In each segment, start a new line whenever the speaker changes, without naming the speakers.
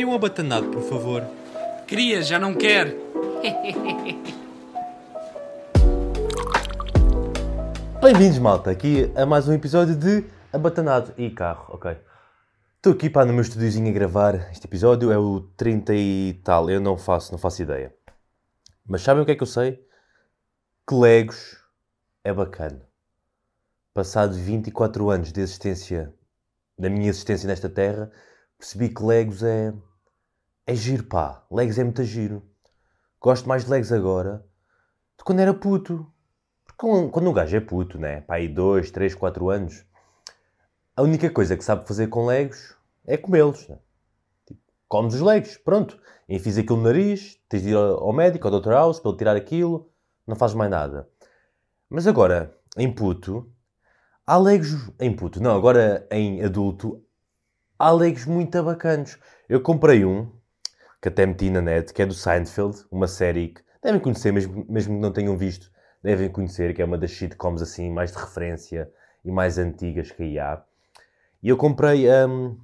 Queria um abatanado, por favor.
Queria, já não quer.
Bem-vindos, malta, aqui a mais um episódio de Abatanado e Carro, ok? Estou aqui para no meu estúdiozinho a gravar este episódio, é o 30 e tal, eu não faço, não faço ideia. Mas sabem o que é que eu sei? Que Legos é bacana. Passado 24 anos de existência, da minha existência nesta terra, percebi que Legos é. É giro, pá. Legos é muito giro. Gosto mais de Legos agora de quando era puto. Porque quando um gajo é puto, né? Pá, aí 2, 3, 4 anos, a única coisa que sabe fazer com Legos é comê-los. Né? Tipo, comes os Legos, pronto. Enfias aquilo no nariz, tens de ir ao médico, ao Dr. House, para ele tirar aquilo, não fazes mais nada. Mas agora, em puto, há Legos. Em puto, não, agora em adulto, há Legos muito bacanos. Eu comprei um, que até meti na net, que é do Seinfeld, uma série que devem conhecer, mesmo, mesmo que não tenham visto, devem conhecer, que é uma das sitcoms assim, mais de referência e mais antigas que aí há. E eu comprei um,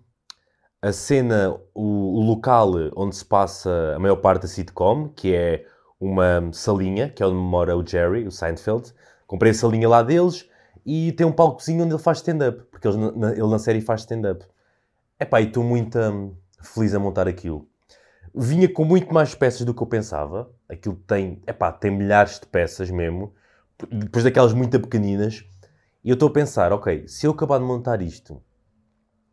a cena, o, o, local onde se passa a maior parte da sitcom, que é uma salinha, que é onde mora o Jerry, o Seinfeld. Comprei a salinha lá deles e tem um palcozinho onde ele faz stand-up, porque ele na, ele na série faz stand-up. Epá, e estou muito hum, feliz a montar aquilo. Vinha com muito mais peças do que eu pensava. Aquilo tem, epá, tem milhares de peças mesmo. Depois daquelas muito pequeninas. E eu estou a pensar, ok, se eu acabar de montar isto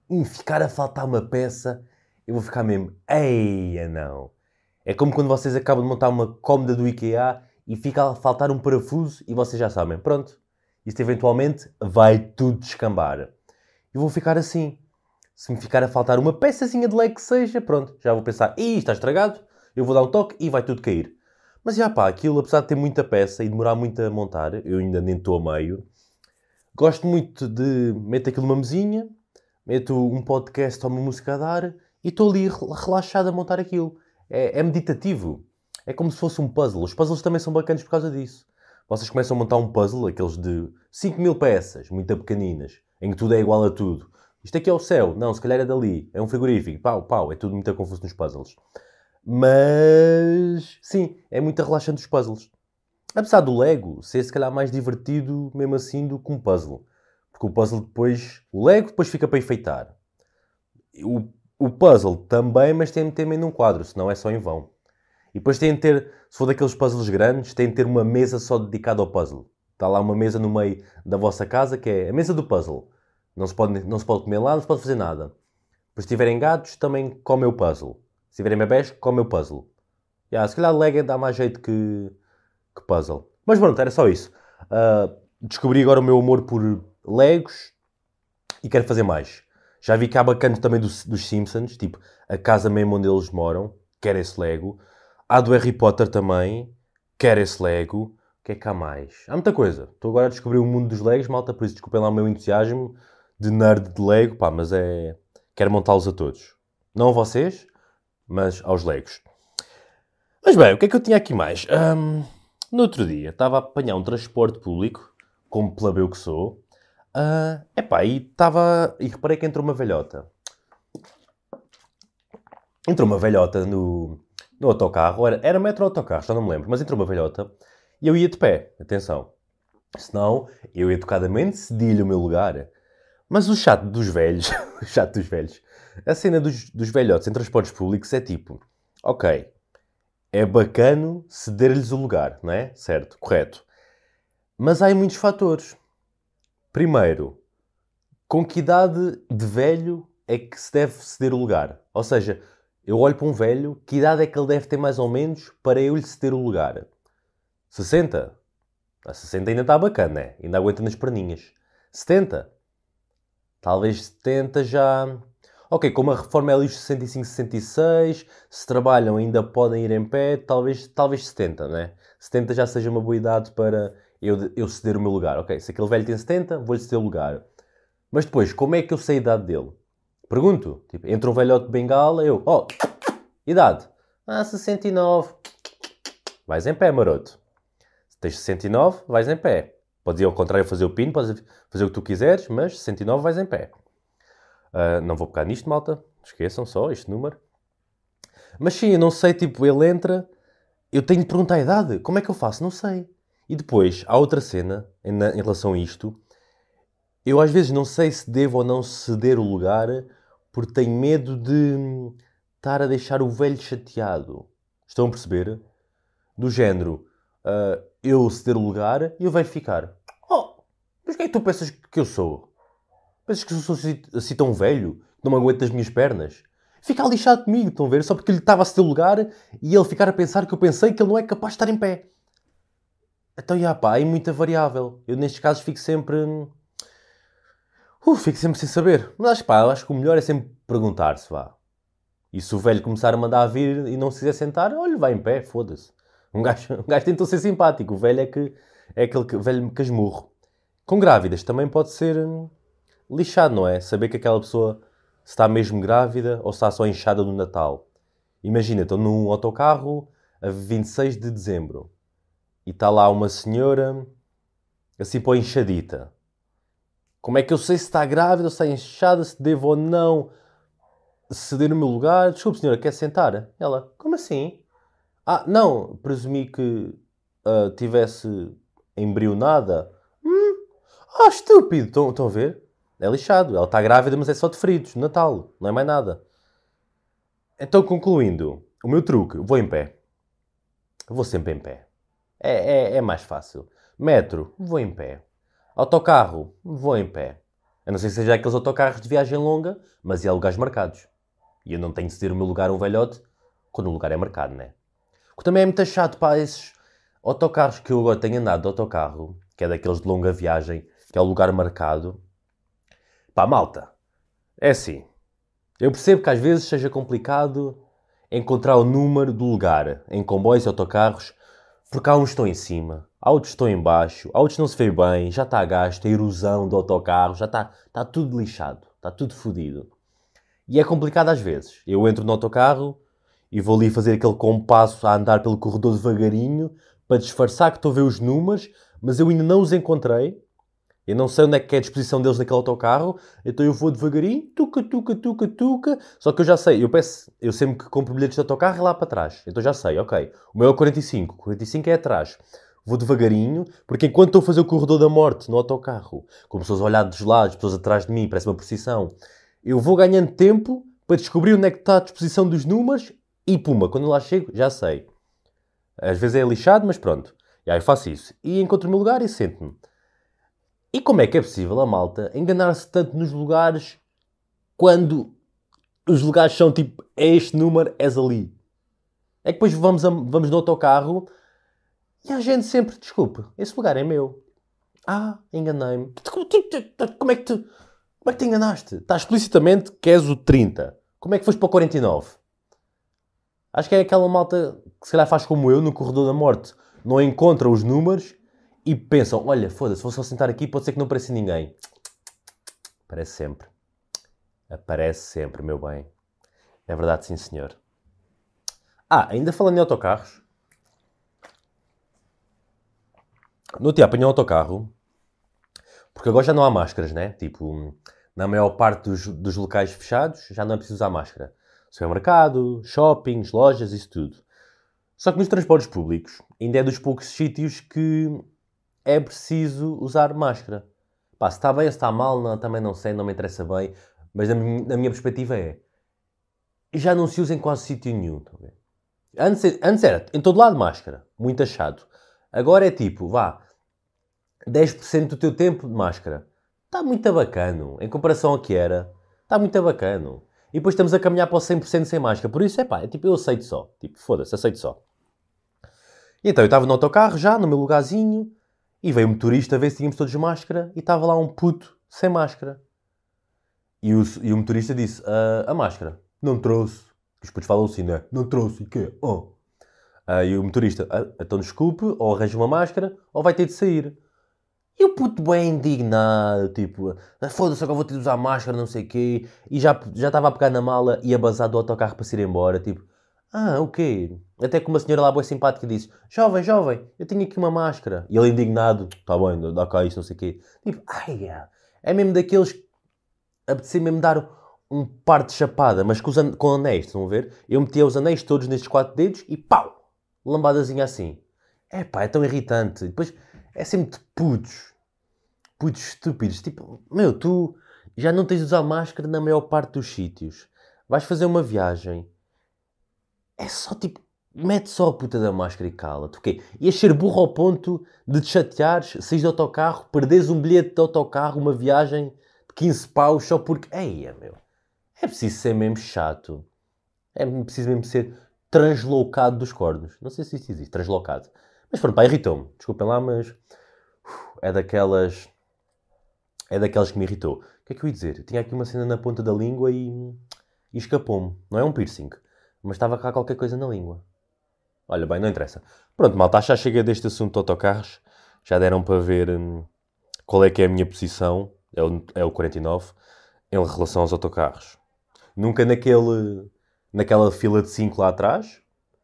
e ficar a faltar uma peça, eu vou ficar mesmo, eia não. É como quando vocês acabam de montar uma cómoda do IKEA e fica a faltar um parafuso e vocês já sabem, pronto, isto eventualmente vai tudo descambar. Eu vou ficar assim. Se me ficar a faltar uma peçazinha de leite que seja, pronto, já vou pensar, ih, está estragado, eu vou dar um toque e vai tudo cair. Mas já pá, aquilo, apesar de ter muita peça e demorar muito a montar, eu ainda nem estou a meio, gosto muito de meter aquilo numa mesinha, meto um podcast ou uma música a dar e estou ali relaxado a montar aquilo. É, é meditativo. É como se fosse um puzzle. Os puzzles também são bacanas por causa disso. Vocês começam a montar um puzzle, aqueles de 5 mil peças, muito pequeninas, em que tudo é igual a tudo. Isto aqui é o céu, não, se calhar é dali, é um frigorífico, pau, pau, é tudo muito confuso nos puzzles. Mas, sim, é muito relaxante os puzzles. Apesar do Lego ser se calhar mais divertido mesmo assim do que um puzzle. Porque o puzzle depois, o Lego depois fica para enfeitar. O, o puzzle também, mas tem de ter meio num quadro, senão é só em vão. E depois tem de ter, se for daqueles puzzles grandes, tem de ter uma mesa só dedicada ao puzzle. Está lá uma mesa no meio da vossa casa que é a mesa do puzzle. Não se pode, não se pode comer lá, não se pode fazer nada. Depois, se tiverem gatos, também comem o puzzle. Se tiverem bebés, comem o puzzle. Yeah, se calhar Lego dá mais jeito que, que puzzle. Mas pronto, era só isso. Uh, descobri agora o meu amor por Legos e quero fazer mais. Já vi que há bacanas também do, dos Simpsons, tipo a casa mesmo onde eles moram, quero esse Lego. Há do Harry Potter também, quero esse Lego. O que é que há mais? Há muita coisa. Estou agora a descobrir o mundo dos Legos, malta, por isso desculpem lá o meu entusiasmo de nerd de Lego, pá, mas é. Quero montá-los a todos. Não a vocês, mas aos Legos. Mas bem, o que é que eu tinha aqui mais? Um, no outro dia estava a apanhar um transporte público, como plebeu que sou. Uh, epá, e estava. E reparei que entrou uma velhota. Entrou uma velhota no, no autocarro, era, era metro autocarro, já não me lembro, mas entrou uma velhota e eu ia de pé, atenção. Senão, eu educadamente cedi-lhe o meu lugar. Mas o chato dos velhos, o chato dos velhos, a cena dos, dos velhotes em transportes públicos é tipo, ok, é bacano ceder-lhes o lugar, não é? Certo, correto. Mas há muitos fatores. Primeiro, com que idade de velho é que se deve ceder o lugar? Ou seja, eu olho para um velho, que idade é que ele deve ter mais ou menos para eu lhe ceder o lugar? 60? A 60 ainda está bacana, né? Ainda aguenta nas perninhas. 70? Talvez 70 já. Ok, como a reforma é os 65, 66, se trabalham ainda podem ir em pé, talvez, talvez 70, né? 70 já seja uma boa idade para eu, eu ceder o meu lugar. Ok, se aquele velho tem 70, vou-lhe ceder o lugar. Mas depois, como é que eu sei a idade dele? Pergunto. Tipo, entra um velhote de bengala, eu, oh, idade? Ah, 69. Vais em pé, maroto. Se tens 69, vais em pé. Podes ir ao contrário fazer o pino, podes fazer o que tu quiseres, mas 69 vais em pé. Uh, não vou pegar nisto, malta. Esqueçam só este número. Mas sim, eu não sei, tipo, ele entra, eu tenho de perguntar a idade. Como é que eu faço? Não sei. E depois, há outra cena em, em relação a isto. Eu às vezes não sei se devo ou não ceder o lugar porque tenho medo de estar a deixar o velho chateado. Estão a perceber? Do género, uh, eu ceder o lugar e o velho ficar. Oh, mas quem é que tu pensas que eu sou? Pensas que eu sou assim, assim tão velho? Não me aguento das minhas pernas? Fica lixado comigo, estão a ver? Só porque ele estava a ceder o lugar e ele ficar a pensar que eu pensei que ele não é capaz de estar em pé. Então, já pá, é muita variável. Eu nestes casos fico sempre. Uh, fico sempre sem saber. Mas pá, eu acho que o melhor é sempre perguntar-se, vá. E se o velho começar a mandar vir e não se quiser sentar, olha, vai em pé, foda-se. Um gajo, um gajo tentou ser simpático. O velho é que é aquele que, velho casmurro. Com grávidas também pode ser hum, lixado, não é? Saber que aquela pessoa está mesmo grávida ou está só inchada no Natal. Imagina, estou num autocarro a 26 de dezembro e está lá uma senhora assim põe inchadita. Como é que eu sei se está grávida ou se está inchada, se devo ou não ceder no meu lugar? Desculpe, senhora, quer sentar? Ela, como assim? Ah, não, presumi que uh, tivesse embrionada. Hum, ah, estúpido, estão, a ver? É lixado. Ela está grávida, mas é só de feridos, Natal, não é mais nada. Então, concluindo, o meu truque, vou em pé. Vou sempre em pé. É, é, é mais fácil. Metro, vou em pé. Autocarro, vou em pé. A não ser que seja aqueles autocarros de viagem longa, mas e há lugares marcados. E eu não tenho de ceder o meu lugar a um velhote quando o lugar é marcado, né? Que também é muito chato para esses autocarros que eu agora tenho andado de autocarro, que é daqueles de longa viagem, que é o lugar marcado. Pá, malta, é assim. Eu percebo que às vezes seja complicado encontrar o número do lugar em comboios e autocarros porque há uns que estão em cima, há outros que estão em baixo, há outros que não se vê bem, já está a gasto, a erosão do autocarro, já está, está tudo lixado, está tudo fodido. E é complicado às vezes. Eu entro no autocarro e vou ali fazer aquele compasso a andar pelo corredor devagarinho para disfarçar que estou a ver os números, mas eu ainda não os encontrei. Eu não sei onde é que é a disposição deles naquele autocarro, então eu vou devagarinho, tuca, tuca, tuca, tuca. Só que eu já sei, eu peço, eu sempre que compro bilhetes de autocarro é lá para trás. Então já sei, ok. O meu é o 45, 45 é atrás. Vou devagarinho, porque enquanto estou a fazer o corredor da morte no autocarro, com pessoas a olhar dos lados, pessoas atrás de mim, parece uma procissão, eu vou ganhando tempo para descobrir onde é que está a disposição dos números e puma, quando lá chego, já sei. Às vezes é lixado, mas pronto. E aí faço isso. E encontro o meu lugar e sento-me. E como é que é possível a malta enganar-se tanto nos lugares quando os lugares são tipo, é este número, és ali? É que depois vamos, a, vamos no autocarro e a gente sempre, desculpe, esse lugar é meu. Ah, enganei-me. Como é que tu, como é que te enganaste? Está explicitamente que és o 30. Como é que foste para o 49? Acho que é aquela malta que se calhar faz como eu no corredor da morte. Não encontra os números e pensam: olha, foda-se, vou só sentar aqui, pode ser que não pareça ninguém. Aparece sempre. Aparece sempre, meu bem. É verdade, sim, senhor. Ah, ainda falando em autocarros. No dia apanhei um autocarro, porque agora já não há máscaras, né? Tipo, na maior parte dos, dos locais fechados já não é preciso usar máscara. Supermercado, shoppings, lojas, isso tudo. Só que nos transportes públicos ainda é dos poucos sítios que é preciso usar máscara. Pá, se está bem ou se está mal, não, também não sei, não me interessa bem. Mas na, na minha perspectiva é. Já não se usa em quase sítio nenhum. Antes, antes era em todo lado máscara. Muito achado. Agora é tipo, vá, 10% do teu tempo de máscara. Está muito bacano. Em comparação ao que era. Está muito bacano. E depois estamos a caminhar para o 100% sem máscara. Por isso, é pá, é tipo, eu aceito só. Tipo, foda-se, aceito só. E então eu estava no autocarro já, no meu lugarzinho. E veio um motorista a ver se tínhamos todos máscara e estava lá um puto sem máscara. E o, e o motorista disse: uh, A máscara? Não trouxe. Os putos falam assim, né? Não trouxe. E quê? Oh. Uh, e o motorista: ah, Então desculpe, ou arranja uma máscara, ou vai ter de sair. E o puto bem indignado, tipo, foda-se, agora vou ter de usar máscara, não sei o quê. E já estava a pegar na mala e a bazar do autocarro para se ir embora, tipo, ah, o quê? Até que uma senhora lá boa simpática disse: Jovem, jovem, eu tenho aqui uma máscara. E ele indignado: Tá bem, dá cá isto, não sei o quê. Tipo, ai, é, é mesmo daqueles. Apetecer mesmo dar um par de chapada, mas com, os an com anéis, estão a ver? Eu metia os anéis todos nestes quatro dedos e pau! Lambadazinha assim. É pá, é tão irritante. Depois é sempre de putos. Putos estúpidos. Tipo, meu, tu já não tens de usar máscara na maior parte dos sítios. Vais fazer uma viagem. É só tipo, mete só a puta da máscara e cala-te. O quê? Ias ser burro ao ponto de te chateares, saís de autocarro, perdes um bilhete de autocarro, uma viagem de 15 paus só porque. Eia, meu. É preciso ser mesmo chato. É preciso mesmo ser translocado dos cornos. Não sei se isso existe, translocado. Mas pronto, pá, irritou-me. Desculpem lá, mas é daquelas. É daquelas que me irritou. O que é que eu ia dizer? Eu tinha aqui uma cena na ponta da língua e, e escapou-me. Não é um piercing, mas estava cá qualquer coisa na língua. Olha bem, não interessa. Pronto, malta, já chega deste assunto de autocarros. Já deram para ver hum, qual é que é a minha posição. É o, é o 49 em relação aos autocarros. Nunca naquele, naquela fila de 5 lá atrás,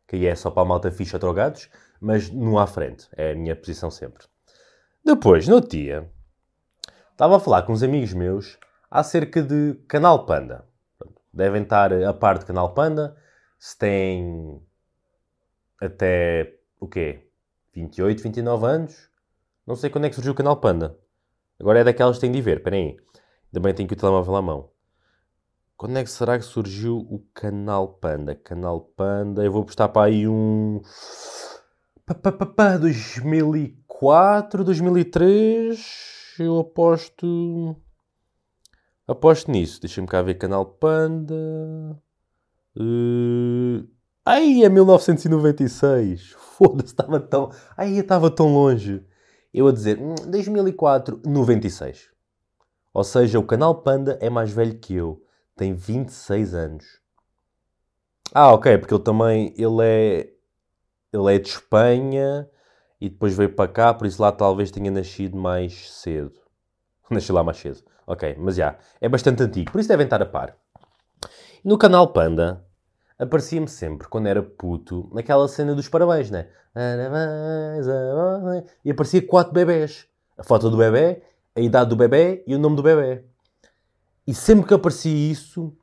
que aí é só para a malta ficha drogados, mas no à frente. É a minha posição sempre. Depois, no dia, estava a falar com uns amigos meus acerca de Canal Panda. Devem estar a par de Canal Panda. Se tem até o quê? 28, 29 anos? Não sei quando é que surgiu o Canal Panda. Agora é daquelas que têm de ver. Esperem aí. Também tenho que o telemóvel à mão. Quando é que será que surgiu o Canal Panda? Canal Panda, eu vou postar para aí um. Pá, pá, pá, pá, 2004, 2003. Eu aposto. Aposto nisso. Deixa-me cá ver Canal Panda. Uh... Ai, é 1996. Foda-se, estava tão. Ai, estava tão longe. Eu a dizer, 2004, 96. Ou seja, o canal Panda é mais velho que eu tem 26 anos. Ah, ok, porque ele também ele é, ele é de Espanha e depois veio para cá, por isso lá talvez tenha nascido mais cedo. Nasci lá mais cedo. Ok, mas já, é bastante antigo, por isso devem estar a par. No canal Panda aparecia-me sempre, quando era puto, naquela cena dos parabéns, né? E aparecia quatro bebés. A foto do bebê, a idade do bebê e o nome do bebê. E sempre que aparecia isso,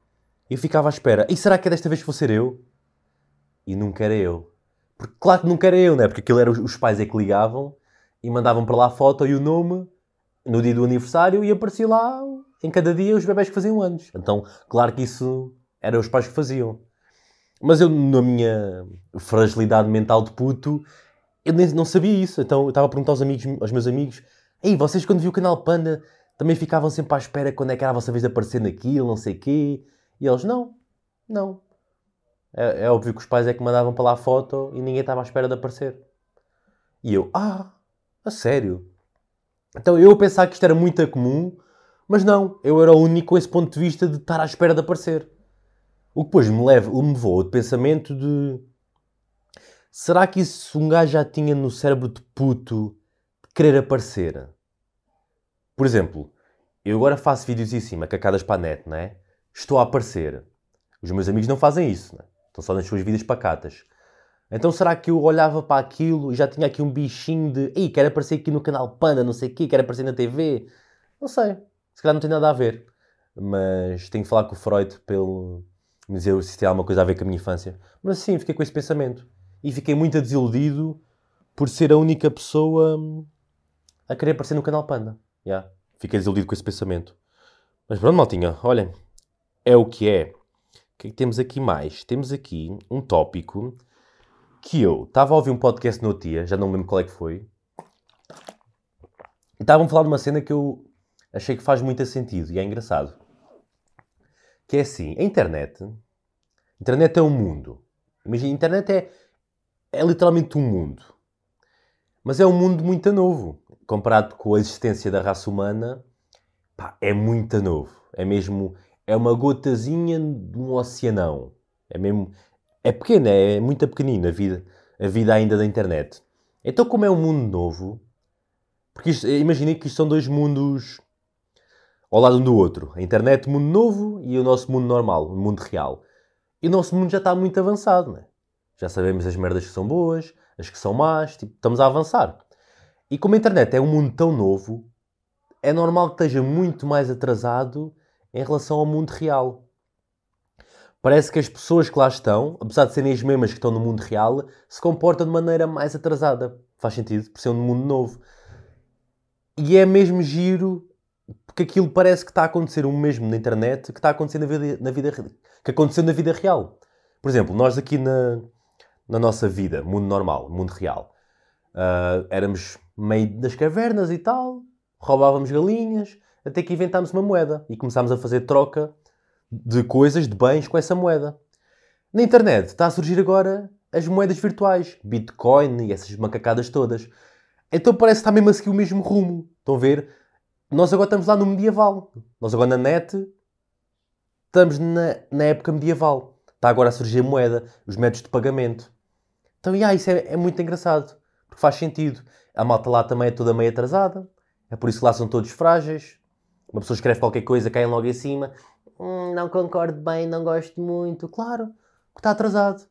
eu ficava à espera. E será que é desta vez que vou ser eu? E nunca era eu. Porque claro que nunca era eu, né? Porque aquilo era os pais é que ligavam e mandavam para lá a foto e o nome no dia do aniversário e aparecia lá em cada dia os bebés que faziam anos. Então, claro que isso eram os pais que faziam. Mas eu, na minha fragilidade mental de puto, eu nem, não sabia isso. Então eu estava a perguntar aos, amigos, aos meus amigos: Ei, vocês quando viu o canal Panda também ficavam sempre à espera quando é que era a vossa vez de aparecer naquilo, não sei o quê. E eles, não, não. É, é, óbvio que os pais é que mandavam para lá a foto e ninguém estava à espera de aparecer. E eu, ah, a sério? Então eu pensava que isto era muito comum, mas não, eu era o único com esse ponto de vista de estar à espera de aparecer. O que depois me, leva, me levou ao pensamento de será que isso um gajo já tinha no cérebro de puto de querer aparecer? Por exemplo, eu agora faço vídeos em cima, cacadas para a net, não é? Estou a aparecer. Os meus amigos não fazem isso, não é? Estão só nas suas vidas pacatas. Então será que eu olhava para aquilo e já tinha aqui um bichinho de Ei, quero aparecer aqui no canal Panda, não sei o quê, quero aparecer na TV? Não sei. Se calhar não tem nada a ver. Mas tenho que falar com o Freud pelo me dizer se tem alguma coisa a ver com a minha infância. Mas sim, fiquei com esse pensamento. E fiquei muito desiludido por ser a única pessoa hum, a querer aparecer no canal Panda. Yeah. Fiquei desiludido com esse pensamento. Mas pronto, maltinha, olhem, é o que é. O que é que temos aqui mais? Temos aqui um tópico que eu estava a ouvir um podcast no dia, já não me lembro qual é que foi. E estavam a falar de uma cena que eu achei que faz muito sentido e é engraçado. Que é assim, a internet. A internet é um mundo. Imagina, a internet é, é literalmente um mundo. Mas é um mundo muito novo comparado com a existência da raça humana, pá, é muito novo. É mesmo, é uma gotazinha de um oceanão. É mesmo, é pequena, é muito pequenina a vida, a vida ainda da internet. Então, como é um mundo novo, porque imaginei que isto são dois mundos ao lado um do outro. A internet, mundo novo, e o nosso mundo normal, o mundo real. E o nosso mundo já está muito avançado, né? Já sabemos as merdas que são boas, as que são más, tipo, estamos a avançar. E como a internet é um mundo tão novo, é normal que esteja muito mais atrasado em relação ao mundo real. parece que as pessoas que lá estão, apesar de serem as mesmas que estão no mundo real, se comportam de maneira mais atrasada. Faz sentido, por ser um mundo novo. E é mesmo giro, porque aquilo parece que está a acontecer o mesmo na internet que está a acontecer na vida, na vida que aconteceu na vida real. Por exemplo, nós aqui na, na nossa vida, mundo normal, mundo real, uh, éramos meio das cavernas e tal, roubávamos galinhas, até que inventámos uma moeda e começámos a fazer troca de coisas, de bens com essa moeda. Na internet está a surgir agora as moedas virtuais, Bitcoin e essas macacadas todas. Então parece que está mesmo a seguir o mesmo rumo. Estão a ver? Nós agora estamos lá no medieval. Nós agora na net estamos na, na época medieval. Está agora a surgir a moeda, os métodos de pagamento. Então, yeah, isso é, é muito engraçado. Porque faz sentido. A malta lá também é toda meio atrasada. É por isso que lá são todos frágeis. Uma pessoa escreve qualquer coisa, caem logo em cima. Hum, não concordo bem, não gosto muito. Claro, que está atrasado.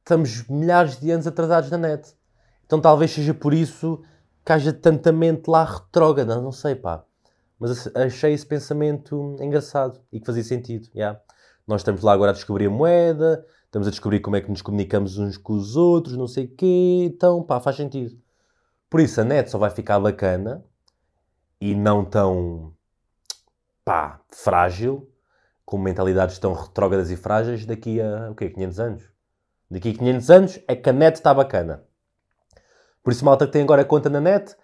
Estamos milhares de anos atrasados na net. Então talvez seja por isso que haja tanta mente lá retrógrada. Não sei, pá. Mas achei esse pensamento engraçado e que fazia sentido. Yeah. Nós estamos lá agora a descobrir a moeda, estamos a descobrir como é que nos comunicamos uns com os outros, não sei o quê. Então, pá, faz sentido. Por isso a net só vai ficar bacana e não tão, pá, frágil, com mentalidades tão retrógradas e frágeis daqui a, o quê, 500 anos? Daqui a 500 anos é que a net está bacana. Por isso, malta que tem agora conta na net,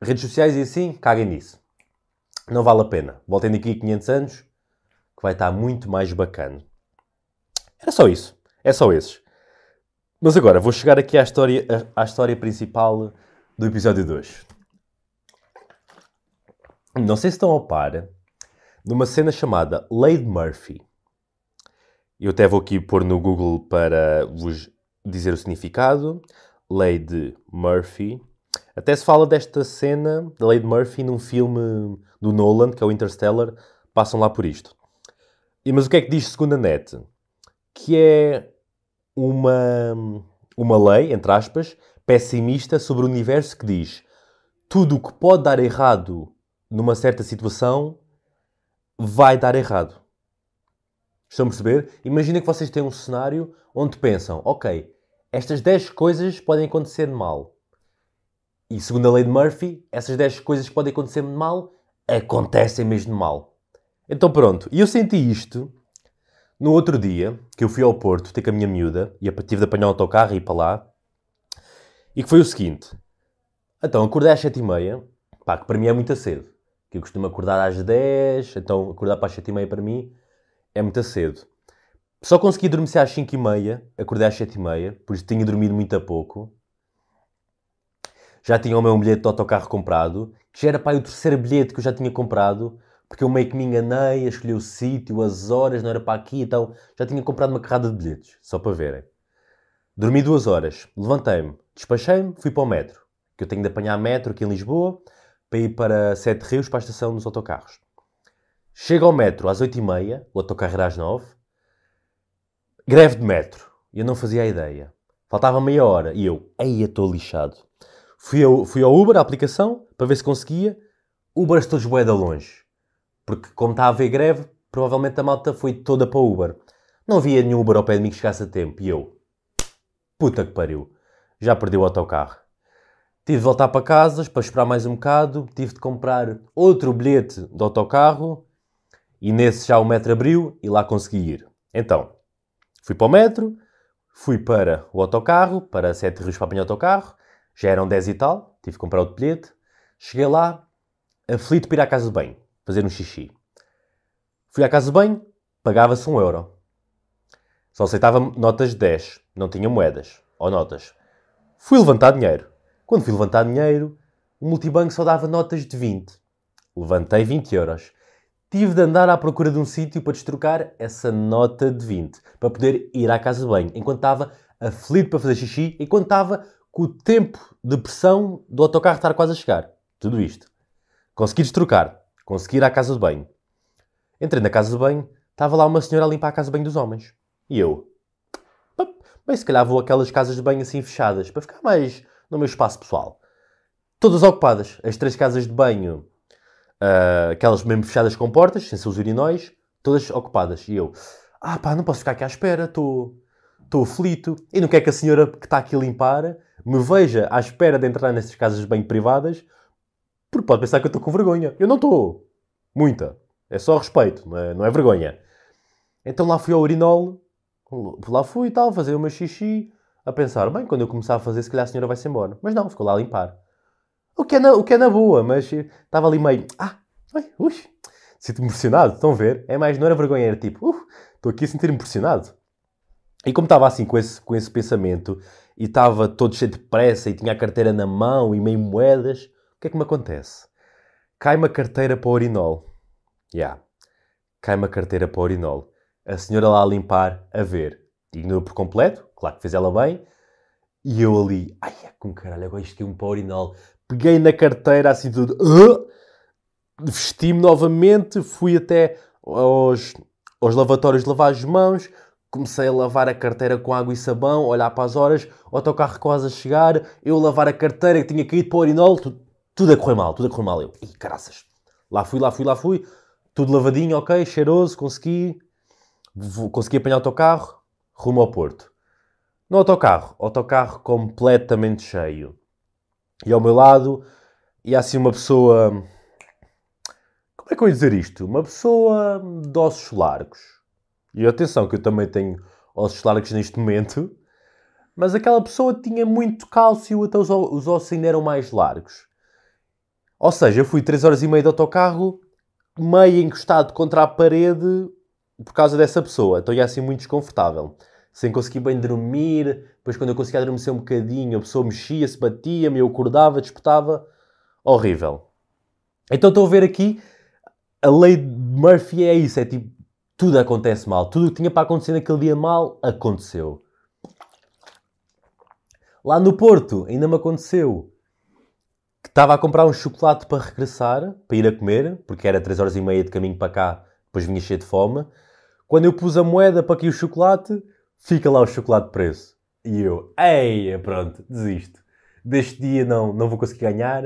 redes sociais e assim, caguem nisso. Não vale a pena. Voltem daqui a 500 anos, que vai estar muito mais bacana. Era só isso. É só esses. Mas agora, vou chegar aqui à história, à história principal do episódio 2. Não sei se estão a par numa cena chamada Lady Murphy. Eu até vou aqui pôr no Google para vos dizer o significado. Lady Murphy. Até se fala desta cena da Lady Murphy num filme do Nolan, que é o Interstellar. Passam lá por isto. E, mas o que é que diz segundo a net? Que é uma, uma lei, entre aspas, pessimista sobre o universo que diz tudo o que pode dar errado numa certa situação vai dar errado. Estão a perceber? Imagina que vocês têm um cenário onde pensam, ok, estas 10 coisas podem acontecer mal. E segundo a lei de Murphy, essas 10 coisas que podem acontecer mal acontecem mesmo mal. Então pronto, e eu senti isto no outro dia, que eu fui ao Porto ter com a minha miúda, e tive de apanhar o autocarro e ir para lá, e que foi o seguinte. Então, acordei às 7h30, pá, que para mim é muito cedo. Que eu costumo acordar às 10, então acordar para as 7h30 para mim é muito cedo. Só consegui dormir às 5h30, acordei às 7h30, por isso tinha dormido muito a pouco. Já tinha o meu bilhete de autocarro comprado, que já era para o terceiro bilhete que eu já tinha comprado, porque eu meio que me enganei, a escolher o sítio, as horas, não era para aqui, então já tinha comprado uma carrada de bilhetes, só para verem. Dormi duas horas, levantei-me, despachei-me, fui para o metro, que eu tenho de apanhar metro aqui em Lisboa, para ir para Sete Rios, para a estação dos autocarros. Chego ao metro às 8h30, o autocarro era às 9 Greve de metro. Eu não fazia a ideia. Faltava meia hora e eu, aí estou lixado. Fui ao, fui ao Uber, a aplicação, para ver se conseguia. Uber todos bué de longe. Porque como está a haver greve, provavelmente a malta foi toda para o Uber. Não havia nenhum Uber ao pé de mim que chegasse a tempo. E eu, puta que pariu. Já perdi o autocarro. Tive de voltar para casa para esperar mais um bocado. Tive de comprar outro bilhete de autocarro. E nesse já o metro abriu e lá consegui ir. Então, fui para o metro, fui para o autocarro, para Sete Rios para apanhar o autocarro. Já eram 10 e tal. Tive de comprar outro bilhete. Cheguei lá, aflito para ir à casa de banho, fazer um xixi. Fui à casa de banho, pagava-se um euro. Só aceitava notas de 10, não tinha moedas ou notas. Fui levantar dinheiro. Quando fui levantar dinheiro, o multibanco só dava notas de 20. Levantei 20 euros. Tive de andar à procura de um sítio para destrocar essa nota de 20, para poder ir à casa de banho, enquanto estava aflito para fazer xixi, enquanto estava com o tempo de pressão do autocarro estar quase a chegar. Tudo isto. Consegui destrocar. Consegui ir à casa de banho. Entrei na casa de banho, estava lá uma senhora a limpar a casa de banho dos homens. E eu? Bem, se calhar vou aquelas casas de banho assim fechadas, para ficar mais no meu espaço pessoal. Todas ocupadas. As três casas de banho, uh, aquelas mesmo fechadas com portas, sem seus urinóis, todas ocupadas. E eu, Ah pá, não posso ficar aqui à espera, estou aflito. E não quer que a senhora que está aqui a limpar me veja à espera de entrar nessas casas bem privadas, porque pode pensar que eu estou com vergonha. Eu não estou. Muita. É só respeito, não é, não é vergonha. Então lá fui ao urinol, lá fui e tal, fazer uma xixi, a pensar, bem, quando eu começar a fazer, se calhar a senhora vai-se embora. Mas não, ficou lá a limpar. O que é na, o que é na boa, mas estava ali meio, ah, ai, ui, sinto-me impressionado, estão a ver? É mais, não era vergonha, era tipo, uh, estou aqui a sentir-me impressionado. E como estava assim com esse, com esse pensamento, e estava todo cheio de pressa, e tinha a carteira na mão, e meio moedas, o que é que me acontece? Cai-me a carteira para o urinol. Já. Yeah. Cai-me a carteira para o urinol. A senhora lá a limpar, a ver. Ignorou por completo, claro que fez ela bem. E eu ali, ai, é com caralho, agora isto é um para. Peguei na carteira assim tudo. Uh, Vesti-me novamente, fui até aos, aos lavatórios de lavar as mãos, comecei a lavar a carteira com água e sabão, olhar para as horas, autocarro quase a chegar, eu lavar a carteira que tinha caído para o urinol, tudo, tudo a correr mal, tudo a correr mal. Eu, ih, caraças. Lá fui, lá fui, lá fui, tudo lavadinho, ok, cheiroso, consegui, consegui apanhar o autocarro, rumo ao Porto. No autocarro, autocarro completamente cheio. E ao meu lado, ia assim uma pessoa. Como é que eu ia dizer isto? Uma pessoa de ossos largos. E atenção, que eu também tenho ossos largos neste momento. Mas aquela pessoa tinha muito cálcio, até os, os ossos ainda eram mais largos. Ou seja, eu fui 3 horas e meia de autocarro, meio encostado contra a parede por causa dessa pessoa. Então ia assim muito desconfortável. Sem conseguir bem dormir. Depois, quando eu conseguia adormecer um bocadinho, a pessoa mexia-se, batia-me, eu acordava, disputava. Horrível. Então estou a ver aqui, a lei de Murphy é isso, é tipo, tudo acontece mal. Tudo o que tinha para acontecer naquele dia mal, aconteceu. Lá no Porto, ainda me aconteceu que estava a comprar um chocolate para regressar, para ir a comer, porque era 3 horas e meia de caminho para cá, depois vinha cheio de fome. Quando eu pus a moeda para aqui o chocolate, fica lá o chocolate preço. E eu, ei, pronto, desisto. Deste dia não, não vou conseguir ganhar.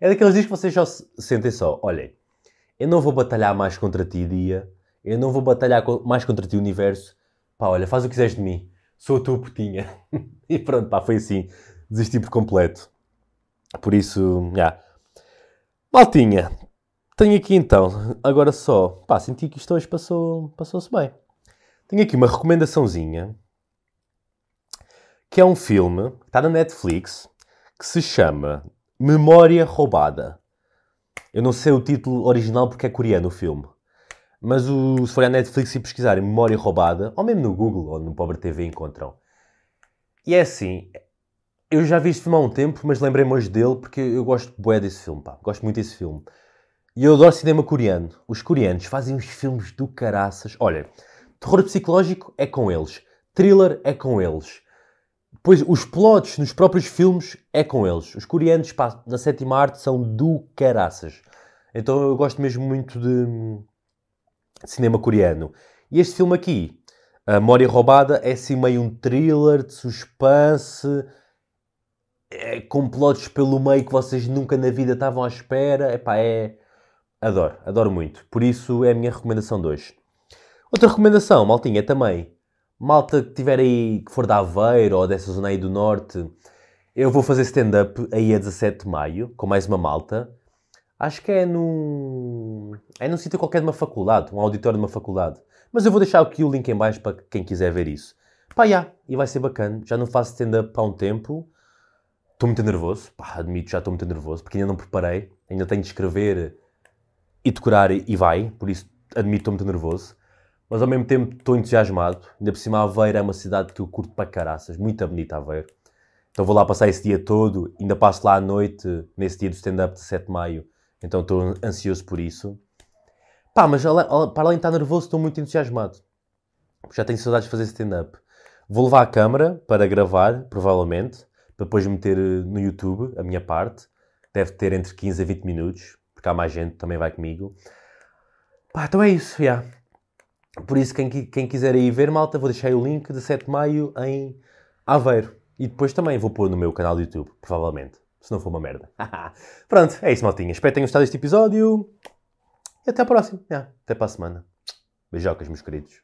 É daqueles dias que vocês já sentem só, olhem, eu não vou batalhar mais contra ti, dia. Eu não vou batalhar mais contra ti, universo. Pá, olha, faz o que quiseres de mim. Sou a tua putinha. e pronto, pá, foi assim. Desisti por completo. Por isso, já. Yeah. Maltinha, tenho aqui então, agora só, pá, senti que isto hoje passou, passou-se bem. Tenho aqui uma recomendaçãozinha, que é um filme, que está na Netflix, que se chama Memória Roubada. Eu não sei o título original porque é coreano o filme. Mas o, se for à Netflix e pesquisarem Memória Roubada, ou mesmo no Google ou no Pobre TV encontram. E é assim, eu já vi este filme há um tempo, mas lembrei-me hoje dele porque eu gosto bué desse filme, pá. Gosto muito desse filme. E eu adoro cinema coreano. Os coreanos fazem uns filmes do caraças. Olha, Terror psicológico é com eles. Thriller é com eles. Depois, os plots nos próprios filmes é com eles. Os coreanos, pá, na sétima arte, são do caraças. Então eu gosto mesmo muito de cinema coreano. E este filme aqui, A Memória Roubada, é assim meio um thriller de suspense, é, com plots pelo meio que vocês nunca na vida estavam à espera. Epá, é... Adoro, adoro muito. Por isso é a minha recomendação de hoje. Outra recomendação, maltinha, também. Malta que tiver aí, que for da Aveiro ou dessa zona aí do Norte, eu vou fazer stand-up aí a 17 de maio, com mais uma malta. Acho que é num... É num sítio qualquer de uma faculdade, um auditório de uma faculdade. Mas eu vou deixar aqui o link em baixo para quem quiser ver isso. Pá, já, e vai ser bacana. Já não faço stand-up há um tempo. Estou muito nervoso. Pá, admito, já estou muito nervoso, porque ainda não preparei. Ainda tenho de escrever e decorar e vai. Por isso, admito, estou muito nervoso mas ao mesmo tempo estou entusiasmado. Ainda por cima, Aveiro é uma cidade que eu curto para caraças, muito bonita Aveiro. Então vou lá passar esse dia todo, ainda passo lá à noite, nesse dia do stand-up de 7 de maio. Então estou ansioso por isso. Pá, mas para além de estar nervoso, estou muito entusiasmado. Já tenho saudades de fazer stand-up. Vou levar a câmera para gravar, provavelmente, para depois meter eh, no YouTube a minha parte. Deve ter entre 15 a 20 minutos, porque há mais gente também vai comigo. Pá, então é isso, já. Yeah. Por isso, quem, quem quiser aí ver, malta, vou deixar o link de 7 de maio em Aveiro. E depois também vou pôr no meu canal do YouTube, provavelmente. Se não for uma merda. Pronto, é isso, maltinha. Espero que tenham gostado deste episódio. E até à próxima. Yeah, até para a semana. Beijocas, meus queridos.